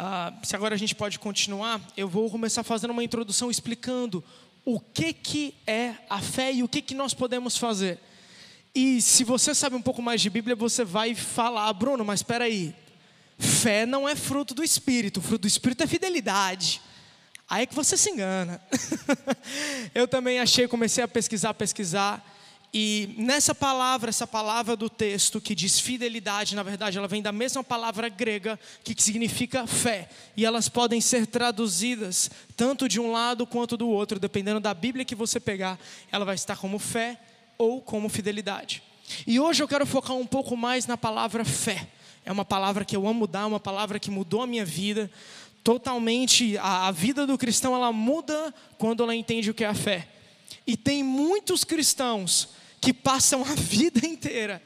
ah, se agora a gente pode continuar, eu vou começar fazendo uma introdução explicando o que, que é a fé e o que, que nós podemos fazer. E se você sabe um pouco mais de Bíblia, você vai falar, Bruno, mas espera aí, fé não é fruto do Espírito, fruto do Espírito é fidelidade. Aí é que você se engana. eu também achei, comecei a pesquisar, pesquisar, e nessa palavra, essa palavra do texto que diz fidelidade, na verdade, ela vem da mesma palavra grega que significa fé. E elas podem ser traduzidas tanto de um lado quanto do outro, dependendo da Bíblia que você pegar, ela vai estar como fé ou como fidelidade. E hoje eu quero focar um pouco mais na palavra fé. É uma palavra que eu amo dar, uma palavra que mudou a minha vida. Totalmente, a, a vida do cristão ela muda quando ela entende o que é a fé. E tem muitos cristãos que passam a vida inteira,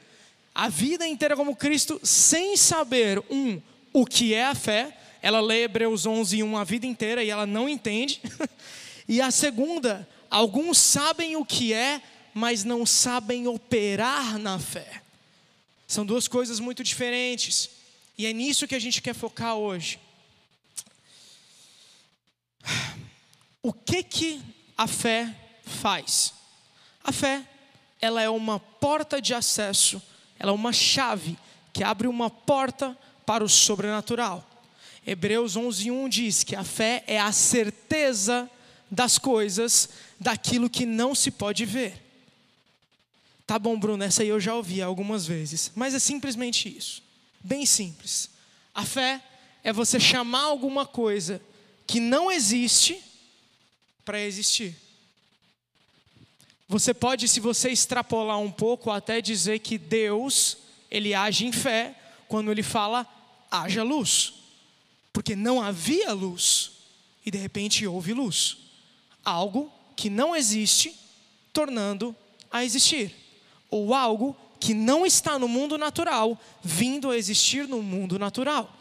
a vida inteira como Cristo, sem saber, um, o que é a fé. Ela lê Hebreus 11, 1 a vida inteira e ela não entende. e a segunda, alguns sabem o que é, mas não sabem operar na fé. São duas coisas muito diferentes. E é nisso que a gente quer focar hoje. O que que a fé faz? A fé ela é uma porta de acesso, ela é uma chave que abre uma porta para o sobrenatural. Hebreus 11:1 diz que a fé é a certeza das coisas, daquilo que não se pode ver. Tá bom, Bruno, essa aí eu já ouvi algumas vezes, mas é simplesmente isso. Bem simples. A fé é você chamar alguma coisa que não existe para existir. Você pode, se você extrapolar um pouco, até dizer que Deus, ele age em fé quando ele fala haja luz. Porque não havia luz e de repente houve luz. Algo que não existe tornando a existir. Ou algo que não está no mundo natural vindo a existir no mundo natural.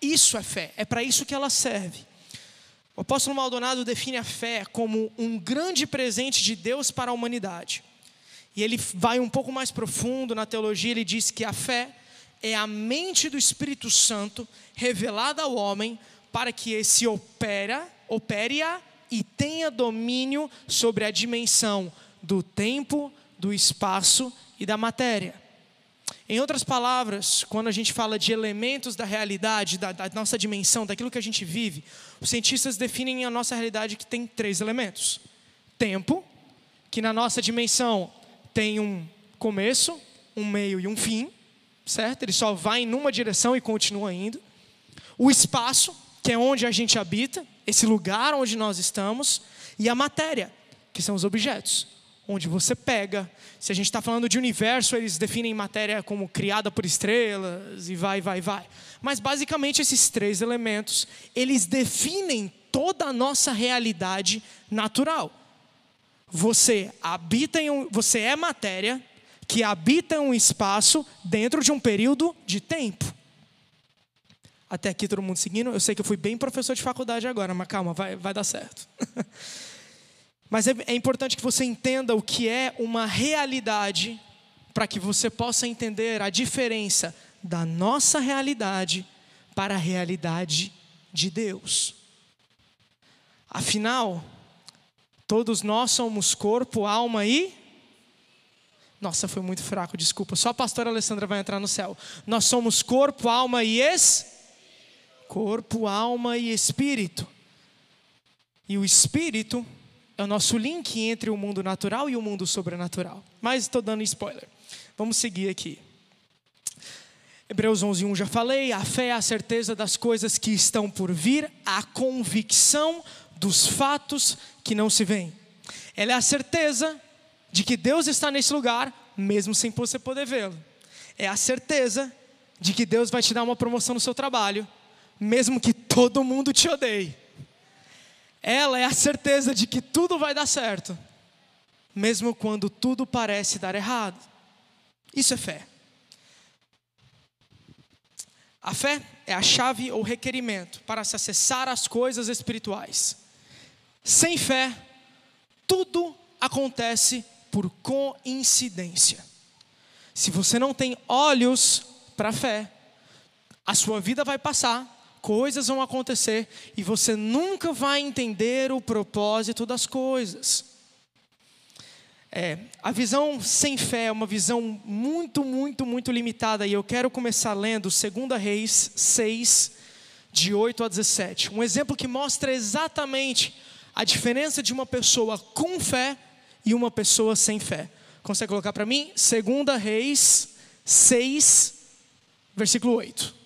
Isso é fé, é para isso que ela serve. O apóstolo Maldonado define a fé como um grande presente de Deus para a humanidade. E ele vai um pouco mais profundo na teologia, ele diz que a fé é a mente do Espírito Santo revelada ao homem para que esse opera, opere-a e tenha domínio sobre a dimensão do tempo, do espaço e da matéria. Em outras palavras, quando a gente fala de elementos da realidade, da, da, nossa dimensão, daquilo que a gente vive, os cientistas definem a nossa realidade que tem três elementos: tempo, que na nossa dimensão tem um começo, um meio e um fim, certo? Ele só vai numa direção e continua indo. O espaço, que é onde a gente habita, esse lugar onde nós estamos, e a matéria, que são os objetos onde você pega. Se a gente está falando de universo, eles definem matéria como criada por estrelas e vai, vai, vai. Mas basicamente esses três elementos, eles definem toda a nossa realidade natural. Você habita em um, você é matéria que habita um espaço dentro de um período de tempo. Até aqui todo mundo seguindo. Eu sei que eu fui bem professor de faculdade agora, mas calma, vai, vai dar certo. Mas é, é importante que você entenda o que é uma realidade, para que você possa entender a diferença da nossa realidade para a realidade de Deus. Afinal, todos nós somos corpo, alma e. Nossa, foi muito fraco, desculpa. Só a pastora Alessandra vai entrar no céu. Nós somos corpo, alma e es. Corpo, alma e espírito. E o espírito é o nosso link entre o mundo natural e o mundo sobrenatural. Mas estou dando spoiler. Vamos seguir aqui. Hebreus 11:1 já falei, a fé é a certeza das coisas que estão por vir, a convicção dos fatos que não se veem. Ela é a certeza de que Deus está nesse lugar, mesmo sem você poder vê-lo. É a certeza de que Deus vai te dar uma promoção no seu trabalho, mesmo que todo mundo te odeie. Ela é a certeza de que tudo vai dar certo, mesmo quando tudo parece dar errado. Isso é fé. A fé é a chave ou requerimento para se acessar às coisas espirituais. Sem fé, tudo acontece por coincidência. Se você não tem olhos para a fé, a sua vida vai passar coisas vão acontecer e você nunca vai entender o propósito das coisas. É, a visão sem fé é uma visão muito, muito, muito limitada e eu quero começar lendo 2 Reis 6, de 8 a 17. Um exemplo que mostra exatamente a diferença de uma pessoa com fé e uma pessoa sem fé. Consegue colocar para mim? 2 Reis 6, versículo 8.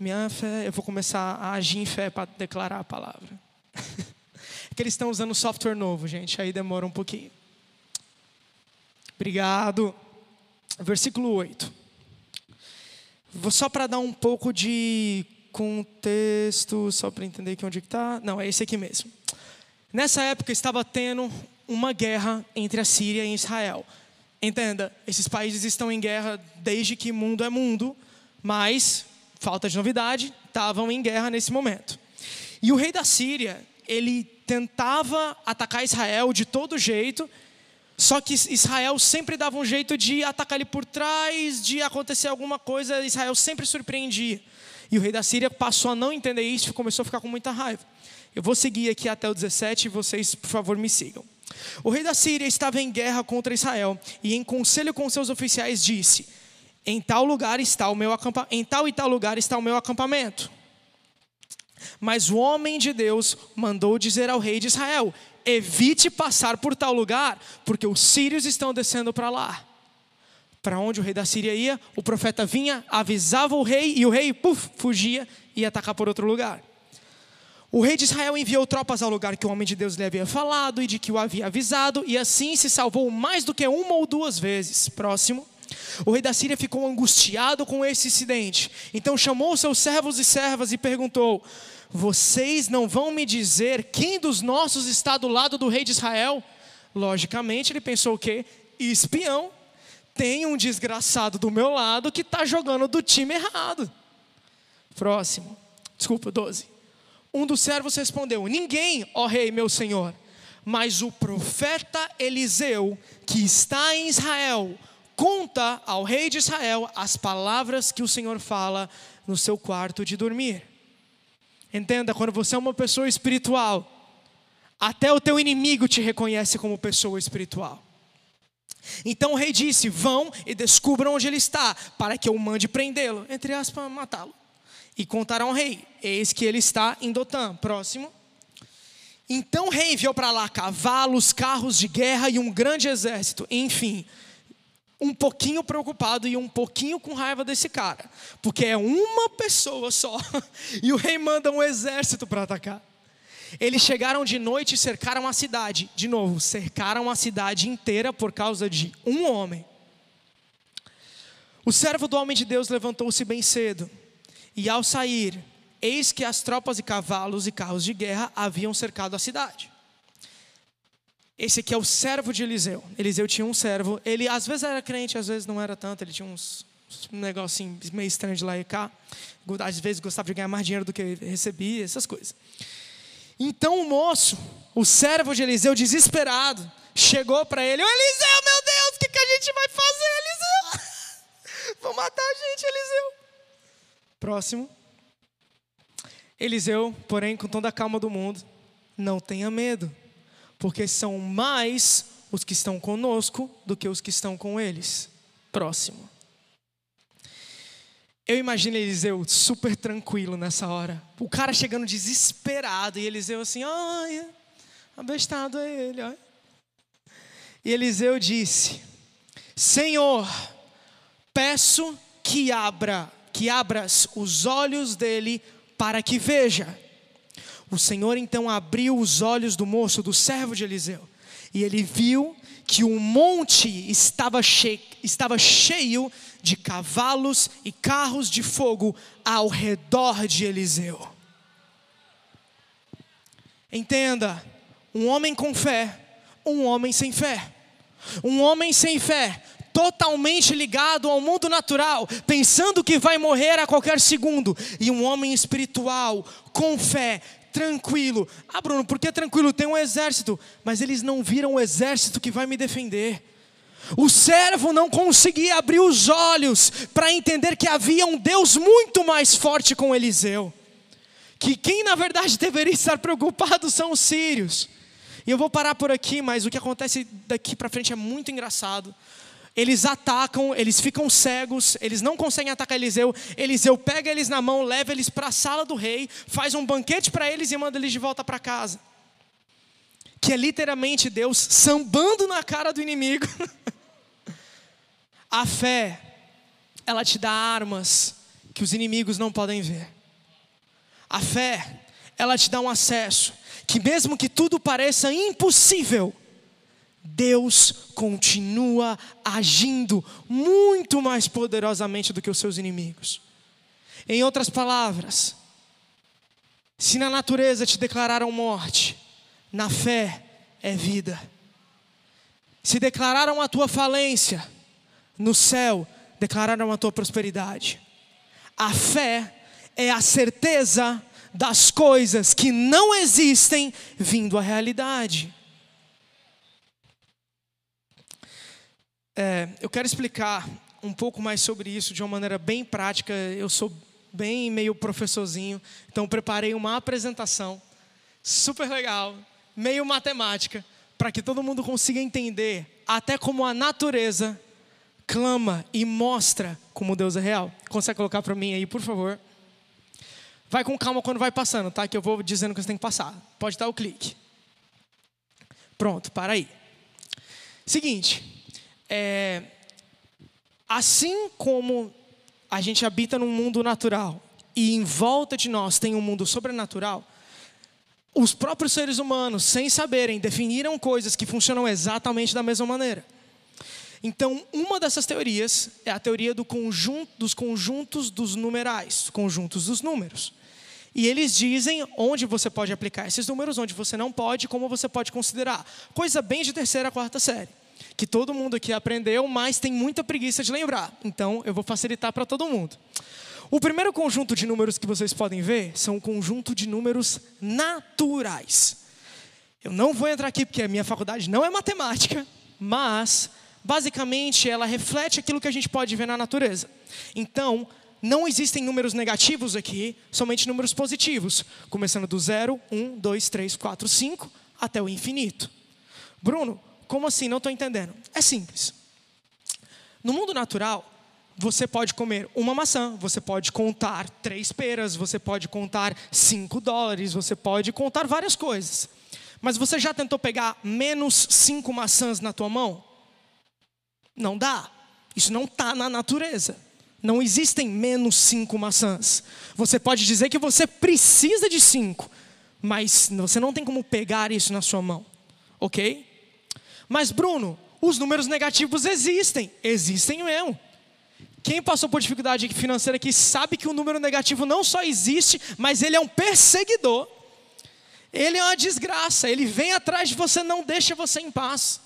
Minha fé, eu vou começar a agir em fé para declarar a palavra. é que eles estão usando software novo, gente, aí demora um pouquinho. Obrigado. Versículo 8. Só para dar um pouco de contexto, só para entender que onde está. Não, é esse aqui mesmo. Nessa época estava tendo uma guerra entre a Síria e Israel. Entenda, esses países estão em guerra desde que mundo é mundo, mas, falta de novidade, estavam em guerra nesse momento. E o rei da Síria, ele tentava atacar Israel de todo jeito, só que Israel sempre dava um jeito de atacar ele por trás, de acontecer alguma coisa, Israel sempre surpreendia. E o rei da Síria passou a não entender isso e começou a ficar com muita raiva. Eu vou seguir aqui até o 17 e vocês, por favor, me sigam. O rei da Síria estava em guerra contra Israel e em conselho com seus oficiais disse: Em tal lugar está o meu acampamento, em tal e tal lugar está o meu acampamento. Mas o homem de Deus mandou dizer ao rei de Israel: evite passar por tal lugar, porque os sírios estão descendo para lá. Para onde o rei da Síria ia, o profeta vinha, avisava o rei e o rei, puf, fugia e ia atacar por outro lugar. O rei de Israel enviou tropas ao lugar que o homem de Deus lhe havia falado e de que o havia avisado, e assim se salvou mais do que uma ou duas vezes. Próximo. O rei da Síria ficou angustiado com esse incidente. Então chamou seus servos e servas e perguntou: vocês não vão me dizer quem dos nossos está do lado do rei de Israel? Logicamente, ele pensou o quê? Espião. Tem um desgraçado do meu lado que está jogando do time errado. Próximo. Desculpa, 12. Um dos servos respondeu: Ninguém, ó rei, meu senhor, mas o profeta Eliseu, que está em Israel, conta ao rei de Israel as palavras que o Senhor fala no seu quarto de dormir. Entenda, quando você é uma pessoa espiritual, até o teu inimigo te reconhece como pessoa espiritual. Então o rei disse: Vão e descubram onde ele está, para que eu mande prendê-lo, entre aspas, matá-lo. E contarão ao rei: Eis que ele está em Dotã. Próximo. Então o rei enviou para lá cavalos, carros de guerra e um grande exército. Enfim, um pouquinho preocupado e um pouquinho com raiva desse cara, porque é uma pessoa só e o rei manda um exército para atacar. Eles chegaram de noite e cercaram a cidade. De novo, cercaram a cidade inteira por causa de um homem. O servo do homem de Deus levantou-se bem cedo, e ao sair, eis que as tropas e cavalos e carros de guerra haviam cercado a cidade. Esse aqui é o servo de Eliseu. Eliseu tinha um servo. Ele às vezes era crente, às vezes não era tanto. Ele tinha uns, um negocinho meio estranho de lá e cá. Às vezes gostava de ganhar mais dinheiro do que recebia, essas coisas. Então o moço, o servo de Eliseu, desesperado, chegou para ele: Eliseu, meu Deus, o que, que a gente vai fazer, Eliseu? Vão matar a gente, Eliseu. Próximo. Eliseu, porém, com toda a calma do mundo, não tenha medo porque são mais os que estão conosco do que os que estão com eles. Próximo. Eu imagino Eliseu super tranquilo nessa hora. O cara chegando desesperado e Eliseu assim, ai, abestado é ele, olha. E Eliseu disse: Senhor, peço que abra, que abras os olhos dele para que veja. O Senhor então abriu os olhos do moço, do servo de Eliseu, e ele viu que o monte estava estava cheio de cavalos e carros de fogo ao redor de Eliseu. Entenda, um homem com fé, um homem sem fé. Um homem sem fé, totalmente ligado ao mundo natural, pensando que vai morrer a qualquer segundo, e um homem espiritual, com fé, tranquilo. Ah, Bruno, por que tranquilo? Tem um exército. Mas eles não viram o exército que vai me defender. O servo não conseguia abrir os olhos para entender que havia um Deus muito mais forte com Eliseu. Que quem na verdade deveria estar preocupado são os sírios. E eu vou parar por aqui, mas o que acontece daqui para frente é muito engraçado. Eles atacam, eles ficam cegos, eles não conseguem atacar Eliseu. Eliseu pega eles na mão, leva eles para a sala do rei, faz um banquete para eles e manda eles de volta para casa. Que é literalmente Deus sambando na cara do inimigo. A fé, ela te dá armas que os inimigos não podem ver. A fé, ela te dá um acesso que, mesmo que tudo pareça impossível, Deus continua agindo muito mais poderosamente do que os seus inimigos. Em outras palavras, se na natureza te declararam morte, na fé é vida. Se declararam a tua falência, no céu declararam a tua prosperidade. A fé é a certeza das coisas que não existem vindo à realidade. É, eu quero explicar um pouco mais sobre isso de uma maneira bem prática. Eu sou bem meio professorzinho, então preparei uma apresentação super legal, meio matemática, para que todo mundo consiga entender até como a natureza clama e mostra como Deus é real. Consegue colocar para mim aí, por favor? Vai com calma quando vai passando, tá? Que eu vou dizendo que você tem que passar. Pode dar o clique. Pronto, para aí. Seguinte, é, assim como a gente habita num mundo natural e em volta de nós tem um mundo sobrenatural, os próprios seres humanos, sem saberem, definiram coisas que funcionam exatamente da mesma maneira. Então, uma dessas teorias é a teoria do conjunto, dos conjuntos dos numerais, conjuntos dos números. E eles dizem onde você pode aplicar esses números, onde você não pode, como você pode considerar. Coisa bem de terceira, quarta série. Que todo mundo aqui aprendeu, mas tem muita preguiça de lembrar. Então, eu vou facilitar para todo mundo. O primeiro conjunto de números que vocês podem ver são um conjunto de números naturais. Eu não vou entrar aqui porque a minha faculdade não é matemática, mas basicamente ela reflete aquilo que a gente pode ver na natureza. Então, não existem números negativos aqui, somente números positivos, começando do 0, 1, 2, 3, 4, 5 até o infinito. Bruno, como assim? Não estou entendendo. É simples. No mundo natural, você pode comer uma maçã, você pode contar três peras, você pode contar cinco dólares, você pode contar várias coisas. Mas você já tentou pegar menos cinco maçãs na tua mão? Não dá. Isso não está na natureza. Não existem menos cinco maçãs. Você pode dizer que você precisa de cinco, mas você não tem como pegar isso na sua mão, ok? Mas, Bruno, os números negativos existem. Existem mesmo. Quem passou por dificuldade financeira aqui sabe que o número negativo não só existe, mas ele é um perseguidor. Ele é uma desgraça. Ele vem atrás de você, não deixa você em paz.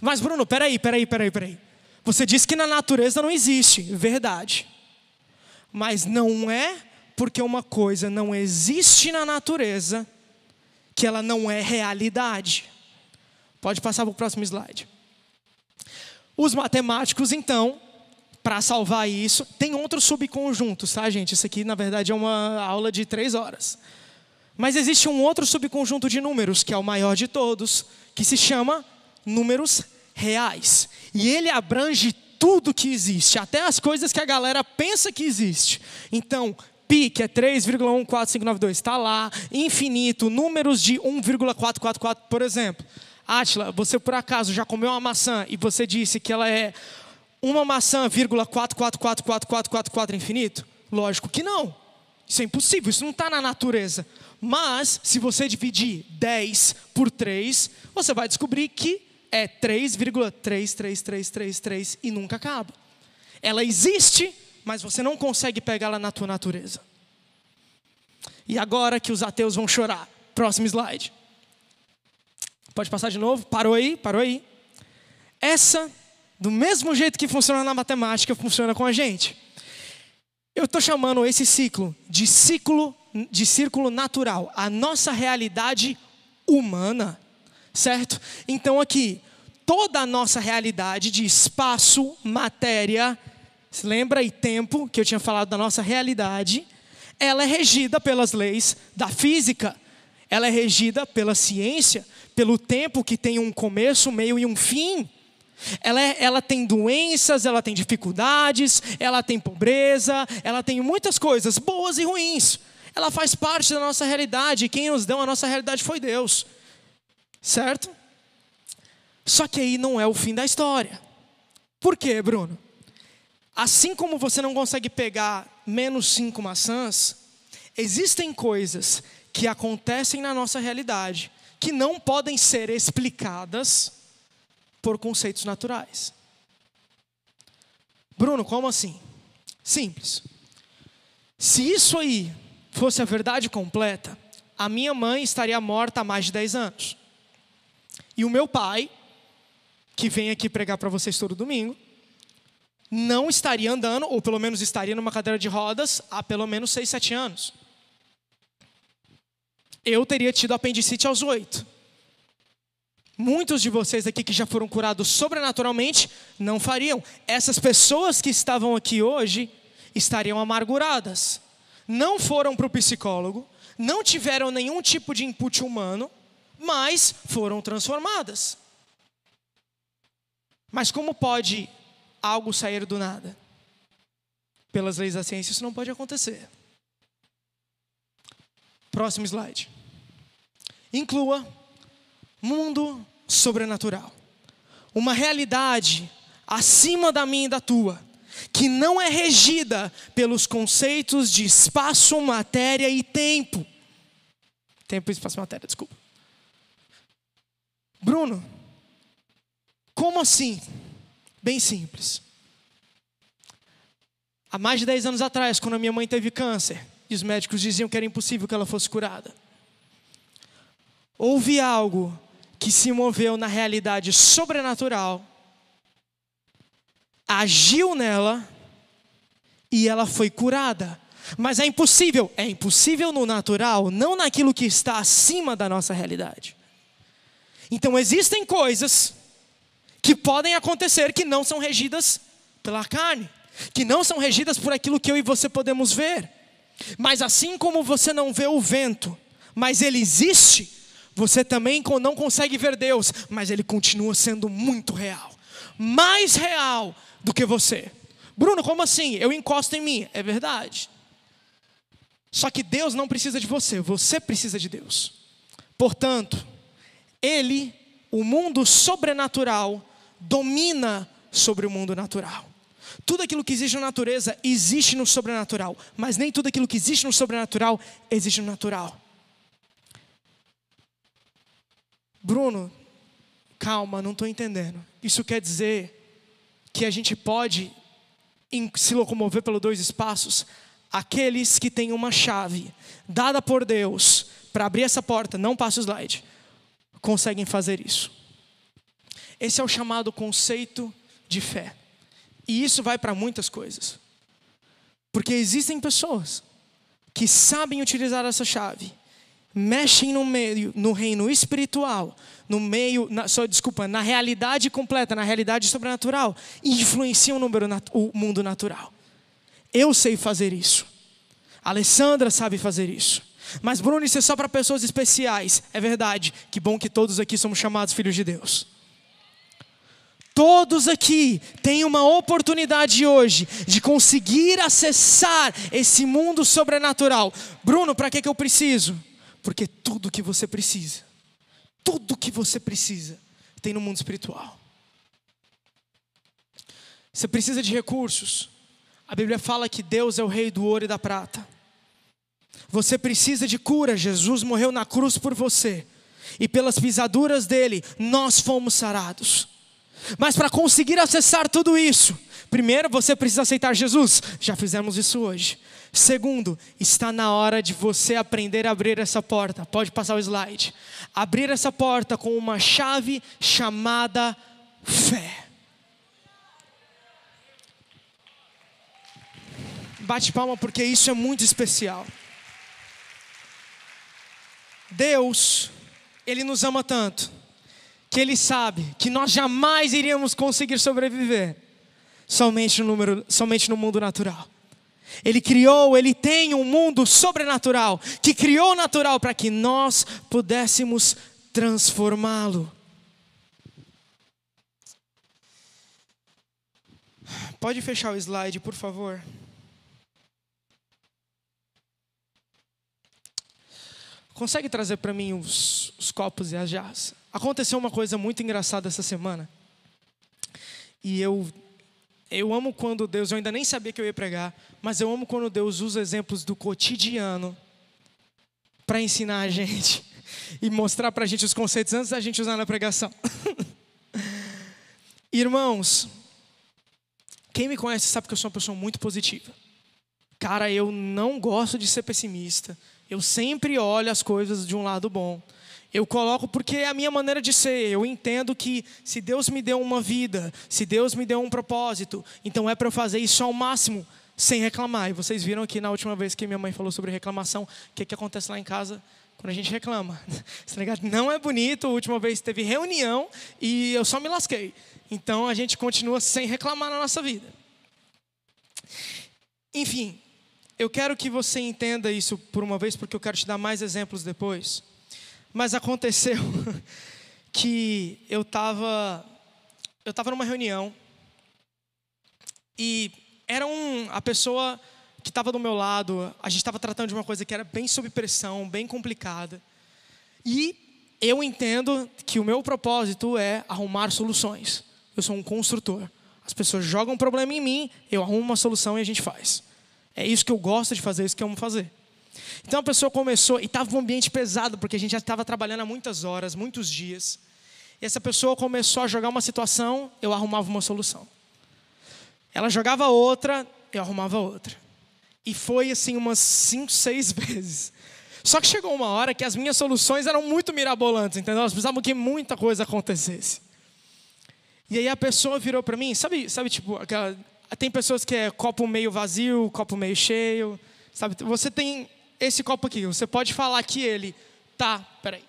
Mas, Bruno, peraí, peraí, peraí, peraí. Você disse que na natureza não existe, verdade. Mas não é porque uma coisa não existe na natureza que ela não é realidade. Pode passar para o próximo slide. Os matemáticos, então, para salvar isso, tem outros subconjuntos, tá, gente? Isso aqui, na verdade, é uma aula de três horas. Mas existe um outro subconjunto de números, que é o maior de todos, que se chama números reais. E ele abrange tudo que existe, até as coisas que a galera pensa que existe. Então, pi, que é 3,14592, está lá, infinito, números de 1,444, por exemplo. Atila, você por acaso já comeu uma maçã e você disse que ela é uma maçã, vírgula 4444444 infinito? Lógico que não. Isso é impossível, isso não está na natureza. Mas, se você dividir 10 por 3, você vai descobrir que é 3,33333 e nunca acaba. Ela existe, mas você não consegue pegá-la na tua natureza. E agora que os ateus vão chorar. Próximo slide. Pode passar de novo? Parou aí? Parou aí? Essa, do mesmo jeito que funciona na matemática, funciona com a gente. Eu estou chamando esse ciclo de ciclo de círculo natural, a nossa realidade humana certo? Então aqui, toda a nossa realidade de espaço, matéria, se lembra e tempo que eu tinha falado da nossa realidade, ela é regida pelas leis da física. Ela é regida pela ciência, pelo tempo que tem um começo, meio e um fim. Ela, é, ela tem doenças, ela tem dificuldades, ela tem pobreza, ela tem muitas coisas, boas e ruins. Ela faz parte da nossa realidade, e quem nos deu a nossa realidade foi Deus. Certo? Só que aí não é o fim da história. Por quê, Bruno? Assim como você não consegue pegar menos cinco maçãs, existem coisas que acontecem na nossa realidade que não podem ser explicadas por conceitos naturais. Bruno, como assim? Simples. Se isso aí fosse a verdade completa, a minha mãe estaria morta há mais de 10 anos. E o meu pai, que vem aqui pregar para vocês todo domingo, não estaria andando, ou pelo menos estaria numa cadeira de rodas há pelo menos 6, 7 anos. Eu teria tido apendicite aos 8. Muitos de vocês aqui que já foram curados sobrenaturalmente não fariam. Essas pessoas que estavam aqui hoje estariam amarguradas. Não foram para o psicólogo, não tiveram nenhum tipo de input humano, mas foram transformadas. Mas como pode algo sair do nada? Pelas leis da ciência, isso não pode acontecer. Próximo slide. Inclua mundo sobrenatural. Uma realidade acima da minha e da tua, que não é regida pelos conceitos de espaço, matéria e tempo. Tempo, espaço e matéria, desculpa. Bruno, como assim? Bem simples. Há mais de 10 anos atrás, quando a minha mãe teve câncer, os médicos diziam que era impossível que ela fosse curada, houve algo que se moveu na realidade sobrenatural, agiu nela e ela foi curada. Mas é impossível, é impossível no natural, não naquilo que está acima da nossa realidade. Então existem coisas que podem acontecer que não são regidas pela carne, que não são regidas por aquilo que eu e você podemos ver. Mas assim como você não vê o vento, mas ele existe, você também não consegue ver Deus, mas Ele continua sendo muito real mais real do que você. Bruno, como assim? Eu encosto em mim. É verdade. Só que Deus não precisa de você, você precisa de Deus. Portanto, Ele, o mundo sobrenatural, domina sobre o mundo natural. Tudo aquilo que existe na natureza existe no sobrenatural, mas nem tudo aquilo que existe no sobrenatural existe no natural. Bruno, calma, não estou entendendo. Isso quer dizer que a gente pode se locomover pelos dois espaços? Aqueles que têm uma chave dada por Deus para abrir essa porta, não passa o slide, conseguem fazer isso. Esse é o chamado conceito de fé. E isso vai para muitas coisas. Porque existem pessoas que sabem utilizar essa chave mexem no meio, no reino espiritual, no meio, na, só desculpa, na realidade completa, na realidade sobrenatural, e influenciam o, o mundo natural. Eu sei fazer isso. A Alessandra sabe fazer isso. Mas Bruno, isso é só para pessoas especiais. É verdade. Que bom que todos aqui somos chamados filhos de Deus. Todos aqui têm uma oportunidade hoje de conseguir acessar esse mundo sobrenatural. Bruno, para que, que eu preciso? Porque tudo que você precisa, tudo que você precisa, tem no mundo espiritual. Você precisa de recursos. A Bíblia fala que Deus é o rei do ouro e da prata. Você precisa de cura. Jesus morreu na cruz por você. E pelas pisaduras dele, nós fomos sarados. Mas para conseguir acessar tudo isso, primeiro você precisa aceitar Jesus. Já fizemos isso hoje. Segundo, está na hora de você aprender a abrir essa porta. Pode passar o slide. Abrir essa porta com uma chave chamada fé. Bate palma porque isso é muito especial. Deus, Ele nos ama tanto que Ele sabe que nós jamais iríamos conseguir sobreviver somente no, número, somente no mundo natural. Ele criou, ele tem um mundo sobrenatural, que criou o natural para que nós pudéssemos transformá-lo. Pode fechar o slide, por favor. Consegue trazer para mim os, os, copos e as jarras? Aconteceu uma coisa muito engraçada essa semana. E eu eu amo quando Deus, eu ainda nem sabia que eu ia pregar, mas eu amo quando Deus usa exemplos do cotidiano para ensinar a gente e mostrar para a gente os conceitos antes da gente usar na pregação. Irmãos, quem me conhece sabe que eu sou uma pessoa muito positiva. Cara, eu não gosto de ser pessimista. Eu sempre olho as coisas de um lado bom. Eu coloco porque é a minha maneira de ser. Eu entendo que se Deus me deu uma vida, se Deus me deu um propósito, então é para eu fazer isso ao máximo, sem reclamar. E vocês viram aqui na última vez que minha mãe falou sobre reclamação, o que, que acontece lá em casa quando a gente reclama. Tá Não é bonito. A última vez teve reunião e eu só me lasquei. Então a gente continua sem reclamar na nossa vida. Enfim, eu quero que você entenda isso por uma vez, porque eu quero te dar mais exemplos depois. Mas aconteceu que eu estava eu estava numa reunião e era um a pessoa que estava do meu lado, a gente estava tratando de uma coisa que era bem sob pressão, bem complicada. E eu entendo que o meu propósito é arrumar soluções. Eu sou um construtor. As pessoas jogam um problema em mim, eu arrumo uma solução e a gente faz. É isso que eu gosto de fazer, é isso que eu amo fazer. Então a pessoa começou, e estava um ambiente pesado, porque a gente já estava trabalhando há muitas horas, muitos dias. E essa pessoa começou a jogar uma situação, eu arrumava uma solução. Ela jogava outra, eu arrumava outra. E foi assim umas cinco, seis vezes. Só que chegou uma hora que as minhas soluções eram muito mirabolantes, entendeu? Elas precisavam que muita coisa acontecesse. E aí a pessoa virou para mim, sabe, sabe tipo, aquela, tem pessoas que é copo meio vazio, copo meio cheio, sabe? Você tem esse copo aqui, você pode falar que ele tá, peraí,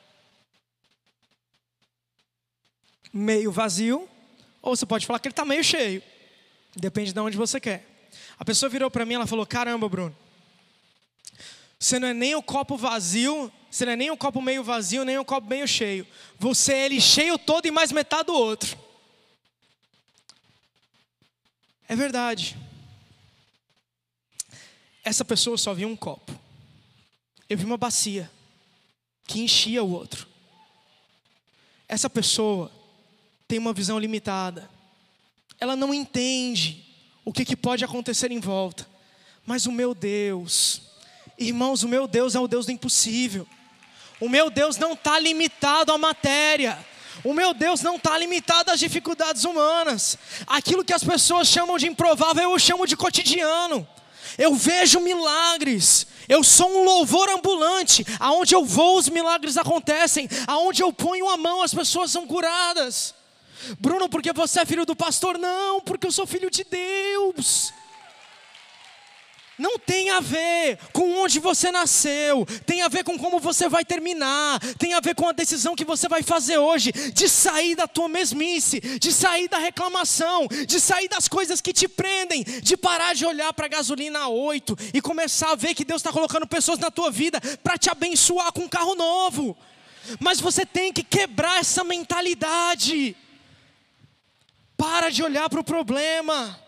meio vazio, ou você pode falar que ele tá meio cheio. Depende de onde você quer. A pessoa virou para mim, ela falou: "Caramba, Bruno, você não é nem o copo vazio, você não é nem o copo meio vazio, nem o copo meio cheio. Você é ele cheio todo e mais metade do outro." É verdade. Essa pessoa só viu um copo. Eu vi uma bacia que enchia o outro. Essa pessoa tem uma visão limitada. Ela não entende o que, que pode acontecer em volta. Mas o meu Deus, irmãos, o meu Deus é o Deus do impossível. O meu Deus não está limitado à matéria. O meu Deus não está limitado às dificuldades humanas. Aquilo que as pessoas chamam de improvável, eu chamo de cotidiano. Eu vejo milagres. Eu sou um louvor ambulante. Aonde eu vou, os milagres acontecem. Aonde eu ponho a mão, as pessoas são curadas. Bruno, porque você é filho do pastor? Não, porque eu sou filho de Deus. Não tem a ver com onde você nasceu, tem a ver com como você vai terminar, tem a ver com a decisão que você vai fazer hoje, de sair da tua mesmice, de sair da reclamação, de sair das coisas que te prendem, de parar de olhar para a gasolina a 8 e começar a ver que Deus está colocando pessoas na tua vida para te abençoar com um carro novo. Mas você tem que quebrar essa mentalidade. Para de olhar para o problema.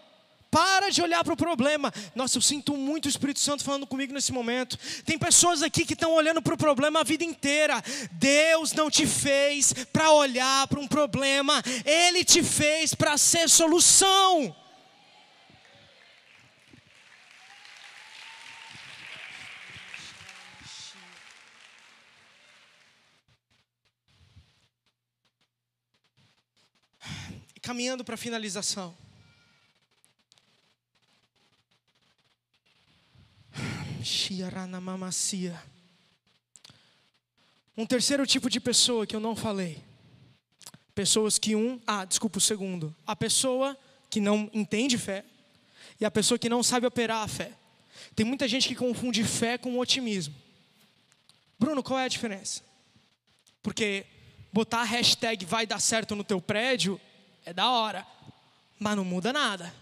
Para de olhar para o problema. Nossa, eu sinto muito o Espírito Santo falando comigo nesse momento. Tem pessoas aqui que estão olhando para o problema a vida inteira. Deus não te fez para olhar para um problema, Ele te fez para ser solução. Caminhando para a finalização. Um terceiro tipo de pessoa que eu não falei. Pessoas que um, ah, desculpa, o segundo. A pessoa que não entende fé e a pessoa que não sabe operar a fé. Tem muita gente que confunde fé com otimismo. Bruno, qual é a diferença? Porque botar a hashtag vai dar certo no teu prédio é da hora, mas não muda nada.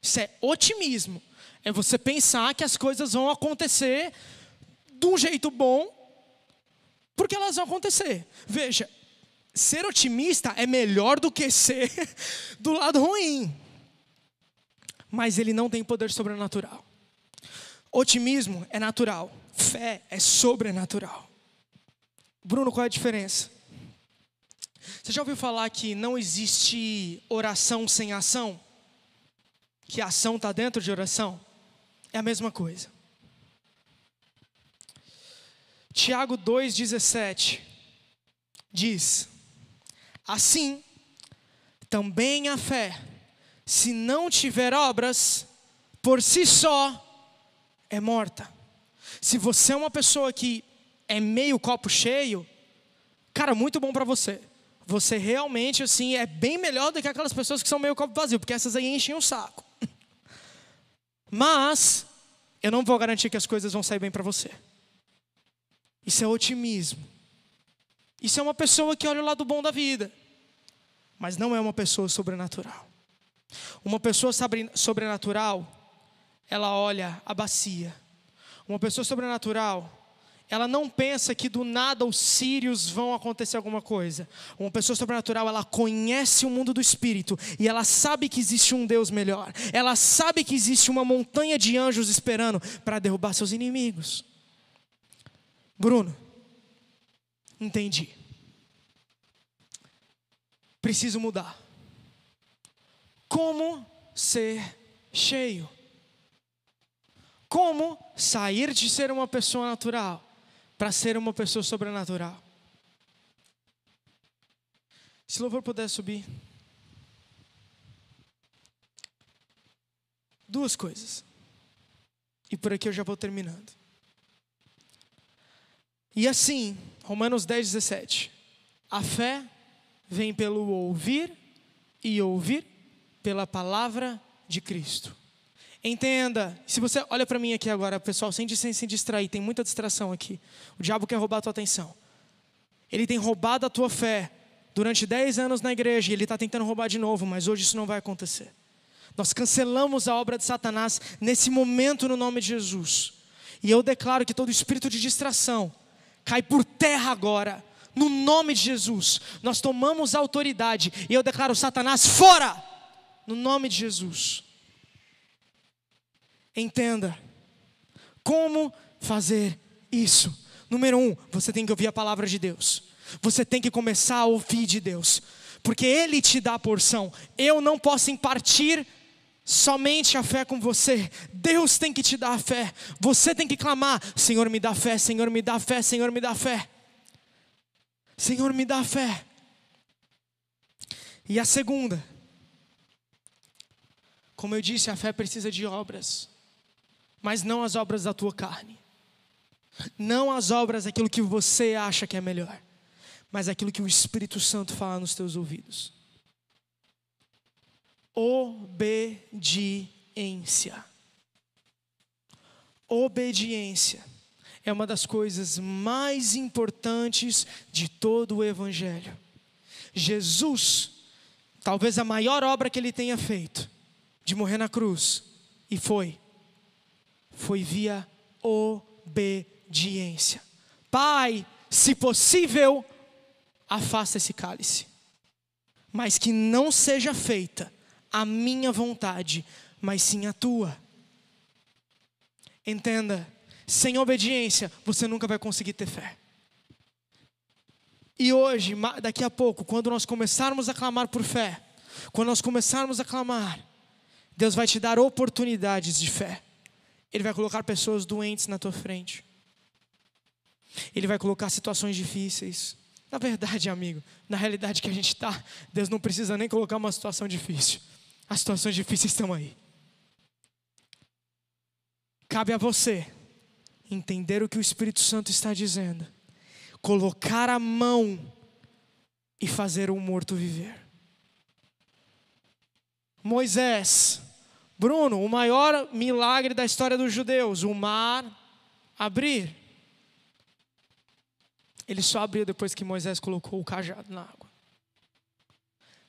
Isso é otimismo. É você pensar que as coisas vão acontecer de um jeito bom, porque elas vão acontecer. Veja, ser otimista é melhor do que ser do lado ruim. Mas ele não tem poder sobrenatural. Otimismo é natural, fé é sobrenatural. Bruno, qual é a diferença? Você já ouviu falar que não existe oração sem ação? Que ação está dentro de oração? É a mesma coisa. Tiago 2,17 diz: Assim, também a fé, se não tiver obras, por si só é morta. Se você é uma pessoa que é meio copo cheio, cara, muito bom para você. Você realmente assim é bem melhor do que aquelas pessoas que são meio copo vazio, porque essas aí enchem o saco. Mas eu não vou garantir que as coisas vão sair bem para você. Isso é otimismo. Isso é uma pessoa que olha o lado bom da vida, mas não é uma pessoa sobrenatural. Uma pessoa sobrenatural, ela olha a bacia. Uma pessoa sobrenatural, ela não pensa que do nada os sírios vão acontecer alguma coisa. Uma pessoa sobrenatural, ela conhece o mundo do espírito e ela sabe que existe um Deus melhor. Ela sabe que existe uma montanha de anjos esperando para derrubar seus inimigos. Bruno, entendi. Preciso mudar. Como ser cheio? Como sair de ser uma pessoa natural para ser uma pessoa sobrenatural? Se o louvor puder subir. Duas coisas. E por aqui eu já vou terminando. E assim, Romanos 10, 17. A fé vem pelo ouvir e ouvir pela palavra de Cristo. Entenda, se você olha para mim aqui agora, pessoal, sem, sem se distrair, tem muita distração aqui. O diabo quer roubar a tua atenção. Ele tem roubado a tua fé durante 10 anos na igreja e ele está tentando roubar de novo, mas hoje isso não vai acontecer. Nós cancelamos a obra de Satanás nesse momento no nome de Jesus. E eu declaro que todo espírito de distração, cai por terra agora. No nome de Jesus, nós tomamos autoridade e eu declaro Satanás fora. No nome de Jesus. Entenda como fazer isso. Número um, você tem que ouvir a palavra de Deus. Você tem que começar a ouvir de Deus, porque Ele te dá a porção. Eu não posso impartir somente a fé com você. Deus tem que te dar a fé. Você tem que clamar: Senhor, me dá fé, Senhor, me dá fé, Senhor, me dá fé. Senhor, me dá fé. E a segunda, como eu disse, a fé precisa de obras, mas não as obras da tua carne, não as obras daquilo que você acha que é melhor, mas aquilo que o Espírito Santo fala nos teus ouvidos obediência. Obediência é uma das coisas mais importantes de todo o Evangelho. Jesus, talvez a maior obra que ele tenha feito, de morrer na cruz, e foi, foi via obediência. Pai, se possível, afasta esse cálice, mas que não seja feita a minha vontade, mas sim a tua. Entenda, sem obediência você nunca vai conseguir ter fé. E hoje, daqui a pouco, quando nós começarmos a clamar por fé, quando nós começarmos a clamar, Deus vai te dar oportunidades de fé. Ele vai colocar pessoas doentes na tua frente. Ele vai colocar situações difíceis. Na verdade, amigo, na realidade que a gente está, Deus não precisa nem colocar uma situação difícil. As situações difíceis estão aí. Cabe a você entender o que o Espírito Santo está dizendo, colocar a mão e fazer o morto viver. Moisés, Bruno, o maior milagre da história dos judeus, o mar abrir. Ele só abriu depois que Moisés colocou o cajado na água.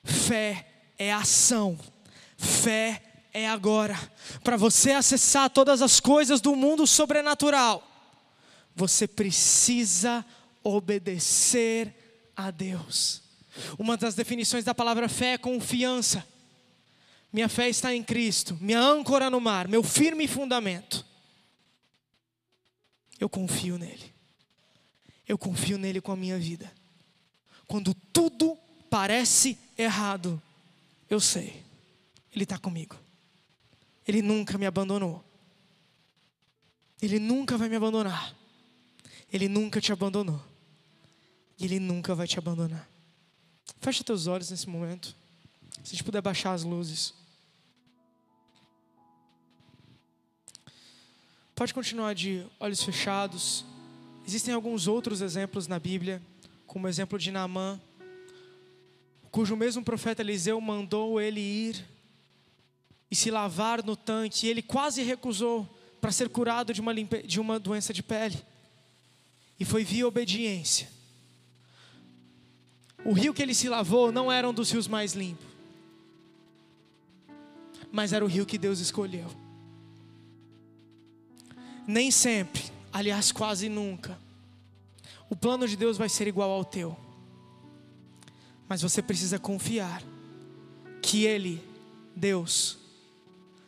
Fé é ação. Fé é agora. Para você acessar todas as coisas do mundo sobrenatural, você precisa obedecer a Deus. Uma das definições da palavra fé é confiança. Minha fé está em Cristo, minha âncora no mar, meu firme fundamento. Eu confio nele. Eu confio nele com a minha vida. Quando tudo parece errado, eu sei, ele está comigo. Ele nunca me abandonou. Ele nunca vai me abandonar. Ele nunca te abandonou. E Ele nunca vai te abandonar. Fecha teus olhos nesse momento. Se a gente puder baixar as luzes. Pode continuar de olhos fechados. Existem alguns outros exemplos na Bíblia, como o exemplo de Naamã, cujo mesmo profeta Eliseu mandou ele ir e se lavar no tanque, e ele quase recusou para ser curado de uma, de uma doença de pele. E foi via obediência. O rio que ele se lavou não era um dos rios mais limpos, mas era o rio que Deus escolheu. Nem sempre, aliás, quase nunca, o plano de Deus vai ser igual ao teu, mas você precisa confiar que Ele, Deus,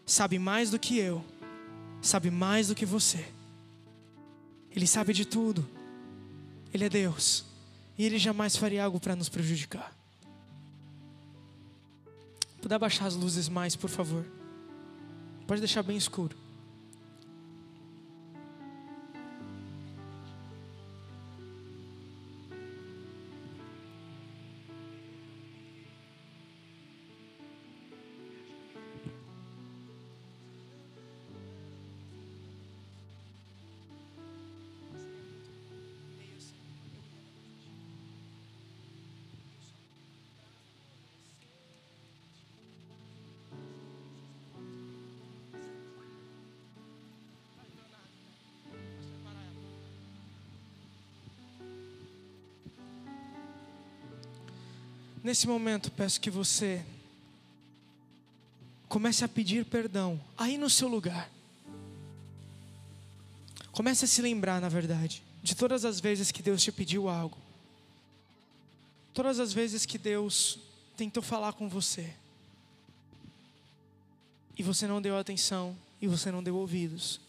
sabe mais do que eu, sabe mais do que você. Ele sabe de tudo. Ele é Deus. E Ele jamais faria algo para nos prejudicar. Puder baixar as luzes mais, por favor. Pode deixar bem escuro. Nesse momento, peço que você comece a pedir perdão aí no seu lugar. Comece a se lembrar, na verdade, de todas as vezes que Deus te pediu algo. Todas as vezes que Deus tentou falar com você. E você não deu atenção e você não deu ouvidos.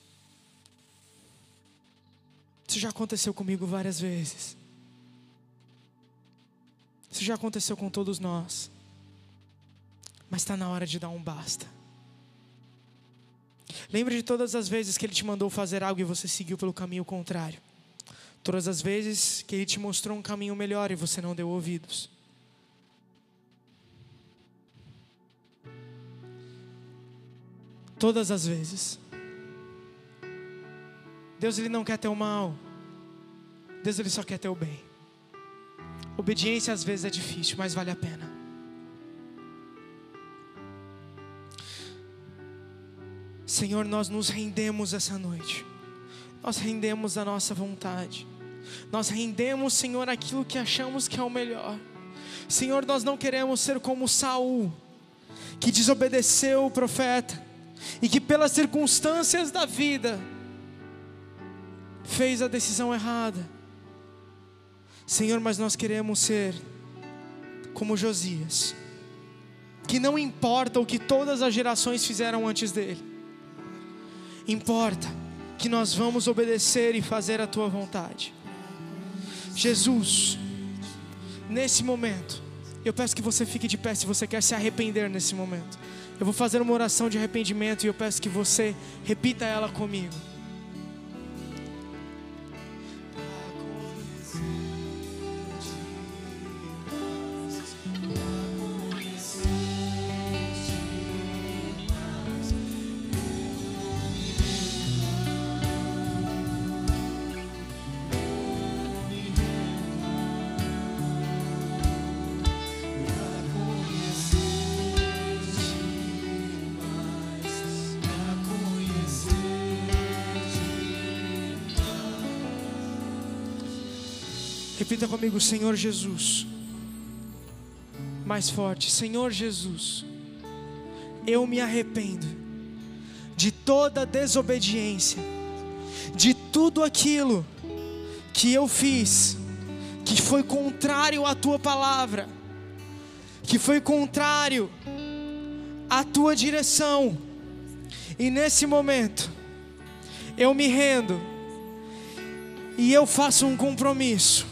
Isso já aconteceu comigo várias vezes. Isso já aconteceu com todos nós. Mas está na hora de dar um basta. Lembre de todas as vezes que Ele te mandou fazer algo e você seguiu pelo caminho contrário. Todas as vezes que Ele te mostrou um caminho melhor e você não deu ouvidos. Todas as vezes. Deus ele não quer ter o mal. Deus ele só quer ter o bem. Obediência às vezes é difícil, mas vale a pena. Senhor, nós nos rendemos essa noite. Nós rendemos a nossa vontade. Nós rendemos, Senhor, aquilo que achamos que é o melhor. Senhor, nós não queremos ser como Saul, que desobedeceu o profeta e que pelas circunstâncias da vida fez a decisão errada. Senhor, mas nós queremos ser como Josias, que não importa o que todas as gerações fizeram antes dele, importa que nós vamos obedecer e fazer a tua vontade. Jesus, nesse momento, eu peço que você fique de pé se você quer se arrepender nesse momento. Eu vou fazer uma oração de arrependimento e eu peço que você repita ela comigo. Repita comigo, Senhor Jesus. Mais forte, Senhor Jesus. Eu me arrependo de toda desobediência, de tudo aquilo que eu fiz que foi contrário à tua palavra, que foi contrário à tua direção. E nesse momento, eu me rendo e eu faço um compromisso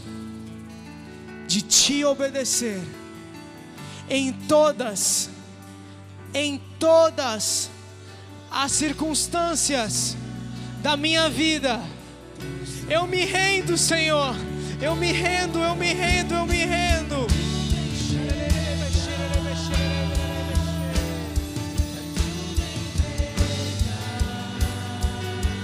de te obedecer em todas, em todas as circunstâncias da minha vida. Eu me rendo, Senhor. Eu me rendo, eu me rendo, eu me rendo.